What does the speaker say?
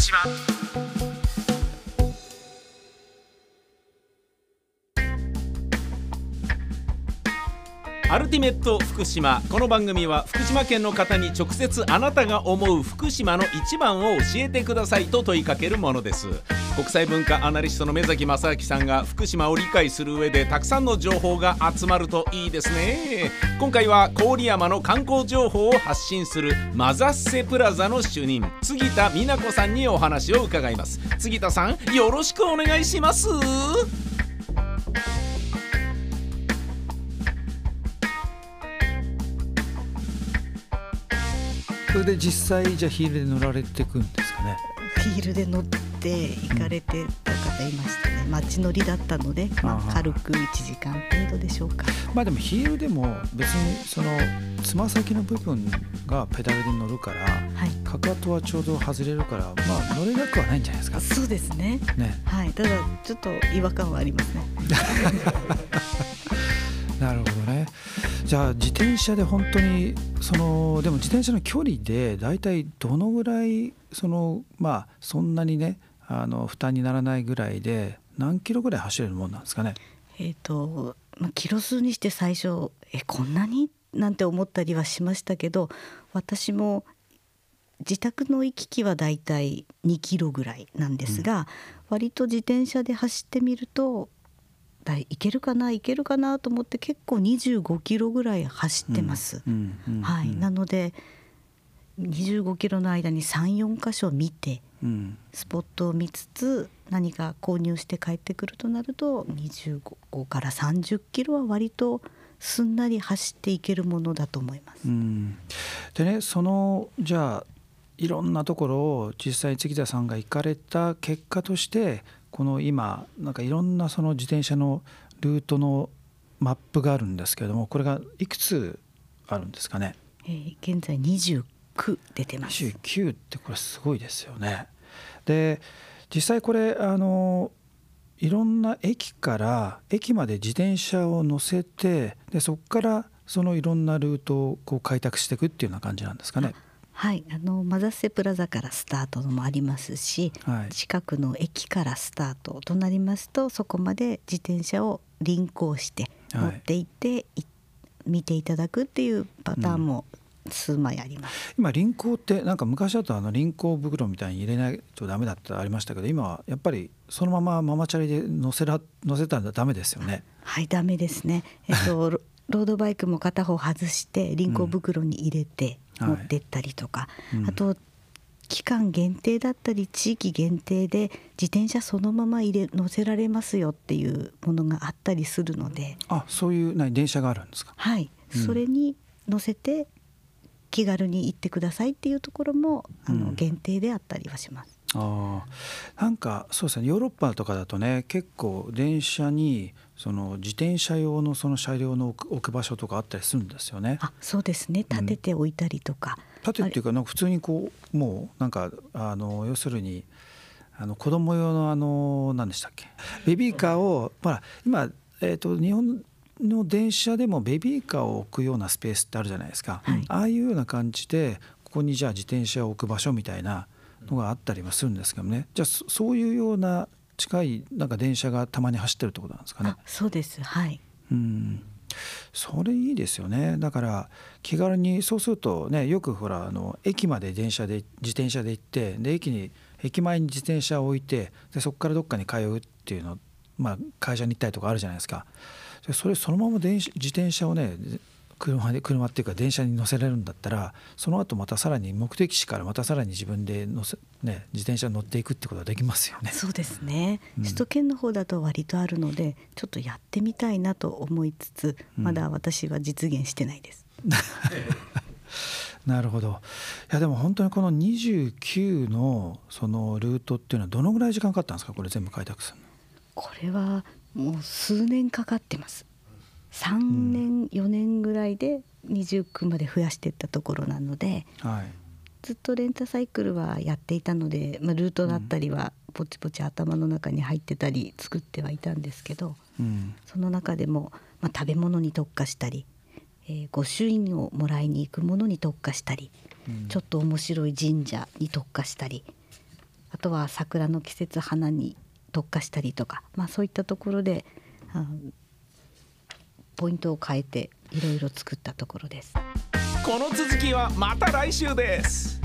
島アルティメット福島。この番組は福島県の方に直接あなたが思う福島の一番を教えてくださいと問いかけるものです。国際文化アナリストの目崎正明さんが福島を理解する上でたくさんの情報が集まるといいですね。今回は郡山の観光情報を発信するマザッセプラザの主任杉田美奈子さんにお話を伺います。杉田さんよろしくお願いします。それで実際じゃあヒールで乗られていくんですかね？ヒールで乗って行かれてた方いましたね。街乗りだったので、まあ、軽く1時間程度でしょうか。まあでもヒールでも別にそのつま先の部分がペダルで乗るから、はい、かかとはちょうど外れるからまあ乗れなくはないんじゃないですか。そうですね。ね。はい。ただちょっと違和感はありますね。なるほどね。じゃあ自転車で本当にそのでも自転車の距離で大体どのぐらいそのまあそんなにねあの負担にならないぐらいで何キロぐらい走れるもんなんですかね？えっ、と、まあ、キロ数にして最初えこんなに？なんて思ったりはしましたけど私も自宅の行き来はだいたい2キロぐらいなんですが、うん、割と自転車で走ってみるとだいけるかな？いけるかな？と思って結構25キロぐらい走ってます。はい、なので25キロの間に34箇所見て、うん、スポットを見つつ何か購入して帰ってくるとなると25から30キロは割とすんなり走っていけるものだと思います。うん、でねそのじゃあいろんなところを実際に月田さんが行かれた結果としてこの今なんかいろんなその自転車のルートのマップがあるんですけれどもこれがいくつあるんですかね、えー、現在29出てます。29ってこれすごいですよね。で実際これあのいろんな駅から駅まで自転車を乗せてでそこからそのいろんなルートをこう開拓していくっていうような感じなんですかね。はい。あのマザッセプラザからスタートのもありますし、はい、近くの駅からスタートとなりますとそこまで自転車を輪行して持っていって、はい、見ていただくっていうパターンも数枚あります、うん、今輪行ってなんか昔だとあの輪行袋みたいに入れないとダメだってありましたけど今はやっぱりそのままママチャリで乗せら乗せたらダメですよね。はいダメですね。えっと ロードバイクも片方外して輪行袋に入れて、持ってったりとか、はい。うん、あと期間限定だったり地域限定で自転車そのまま入れ乗せられますよっていうものがあったりするので。あそういう何電車があるんですか？はい、うん、それに乗せて気軽に行ってくださいっていうところもあの限定であったりはします。あなんかそうですね。ヨーロッパとかだとね結構電車にその自転車用のその車両の置く場所とかあったりするんですよね。あそうですね。立てて置いたりとか。うん、立てっていうかなんか普通にこうもうなんかあの要するにあの子供用のあの何でしたっけ？ベビーカーを、まあ、今、えーと、日本の電車でもベビーカーを置くようなスペースってあるじゃないですか、はい、ああいうような感じでここにじゃあ自転車を置く場所みたいなのがあったりはするんですけどね。じゃあそういうような近いなんか電車がたまに走ってるってことなんですかね。そうです。はい。うん。それいいですよね。だから気軽にそうするとねよくほらあの駅まで電車で自転車で行ってで駅に駅前に自転車を置いてでそこからどっかに通うっていうのまあ会社に行ったりとかあるじゃないですかそれそのまま電自転車をね車で車っていうか電車に乗せられるんだったらその後またさらに目的地からまたさらに自分で乗せ、ね、自転車に乗っていくってことができますよね。そうですね、うん、首都圏の方だと割とあるのでちょっとやってみたいなと思いつつまだ私は実現してないです。う んなるほど。いやでも本当にこの29のそのルートっていうのはどのぐらい時間かかったんですか？これ全部開拓するの。これはもう数年かかってます。3年、4年ぐらいで20区まで増やしていったところなので、はい、ずっとレンタサイクルはやっていたので、まあ、ルートだったりはぼちぼち頭の中に入ってたり作ってはいたんですけど、うん、その中でも、まあ、食べ物に特化したり、えー、御朱印をもらいに行くものに特化したり、うん、ちょっと面白い神社に特化したりあとは桜の季節花に特化したりとか、まあ、そういったところでうんポイントを変えていろいろ作ったところです。この続きはまた来週です